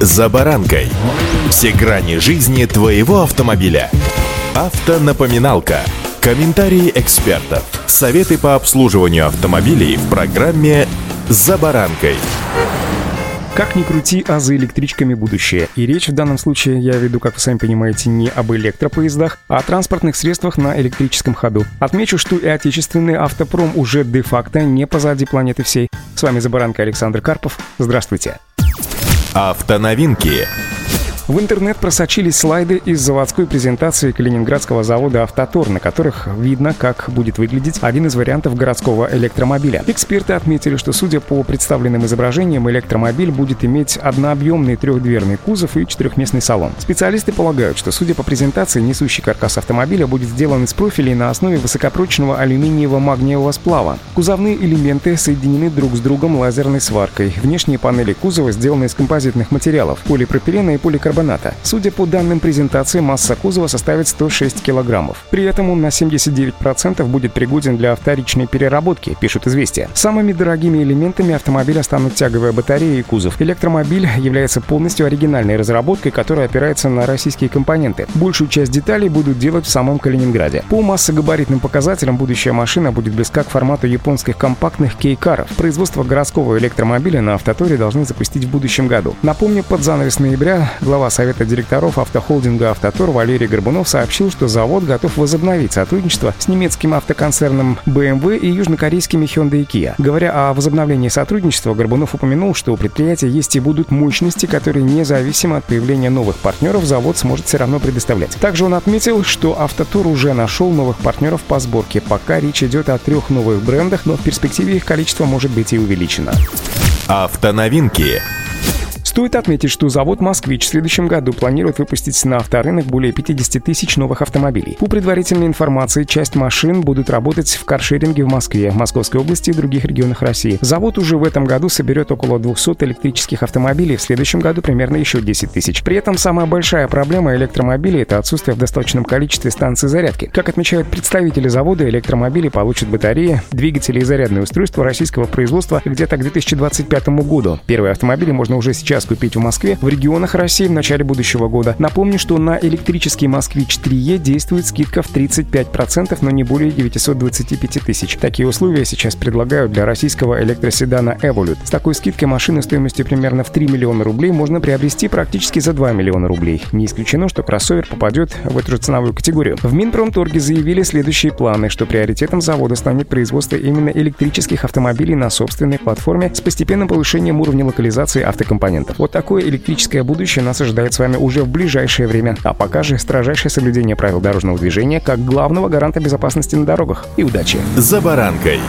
«За баранкой». Все грани жизни твоего автомобиля. Автонапоминалка. Комментарии экспертов. Советы по обслуживанию автомобилей в программе «За баранкой». Как ни крути, а за электричками будущее. И речь в данном случае, я веду, как вы сами понимаете, не об электропоездах, а о транспортных средствах на электрическом ходу. Отмечу, что и отечественный автопром уже де-факто не позади планеты всей. С вами «За баранкой» Александр Карпов. Здравствуйте. Автоновинки. В интернет просочились слайды из заводской презентации калининградского завода «Автотор», на которых видно, как будет выглядеть один из вариантов городского электромобиля. Эксперты отметили, что, судя по представленным изображениям, электромобиль будет иметь однообъемный трехдверный кузов и четырехместный салон. Специалисты полагают, что, судя по презентации, несущий каркас автомобиля будет сделан из профилей на основе высокопрочного алюминиево-магниевого сплава. Кузовные элементы соединены друг с другом лазерной сваркой. Внешние панели кузова сделаны из композитных материалов – полипропилена и поликарбоната карбоната. Судя по данным презентации, масса кузова составит 106 килограммов. При этом он на 79% будет пригоден для вторичной переработки, пишут «Известия». Самыми дорогими элементами автомобиля станут тяговая батарея и кузов. Электромобиль является полностью оригинальной разработкой, которая опирается на российские компоненты. Большую часть деталей будут делать в самом Калининграде. По массогабаритным показателям будущая машина будет близка к формату японских компактных кейкаров. Производство городского электромобиля на автоторе должны запустить в будущем году. Напомню, под занавес ноября глава совета директоров автохолдинга «Автотор» Валерий Горбунов сообщил, что завод готов возобновить сотрудничество с немецким автоконцерном BMW и южнокорейскими Hyundai и Kia. Говоря о возобновлении сотрудничества, Горбунов упомянул, что у предприятия есть и будут мощности, которые независимо от появления новых партнеров завод сможет все равно предоставлять. Также он отметил, что «Автотор» уже нашел новых партнеров по сборке. Пока речь идет о трех новых брендах, но в перспективе их количество может быть и увеличено. Автоновинки. Стоит отметить, что завод «Москвич» в следующем году планирует выпустить на авторынок более 50 тысяч новых автомобилей. По предварительной информации, часть машин будут работать в каршеринге в Москве, Московской области и других регионах России. Завод уже в этом году соберет около 200 электрических автомобилей, в следующем году примерно еще 10 тысяч. При этом самая большая проблема электромобилей – это отсутствие в достаточном количестве станций зарядки. Как отмечают представители завода, электромобили получат батареи, двигатели и зарядные устройства российского производства где-то к 2025 году. Первые автомобили можно уже сейчас купить в Москве, в регионах России в начале будущего года. Напомню, что на электрический «Москвич 3Е» действует скидка в 35%, но не более 925 тысяч. Такие условия сейчас предлагают для российского электроседана Evolut. С такой скидкой машины стоимостью примерно в 3 миллиона рублей можно приобрести практически за 2 миллиона рублей. Не исключено, что кроссовер попадет в эту же ценовую категорию. В Минпромторге заявили следующие планы, что приоритетом завода станет производство именно электрических автомобилей на собственной платформе с постепенным повышением уровня локализации автокомпонентов. Вот такое электрическое будущее нас ожидает с вами уже в ближайшее время. А пока же строжайшее соблюдение правил дорожного движения как главного гаранта безопасности на дорогах. И удачи! «За баранкой»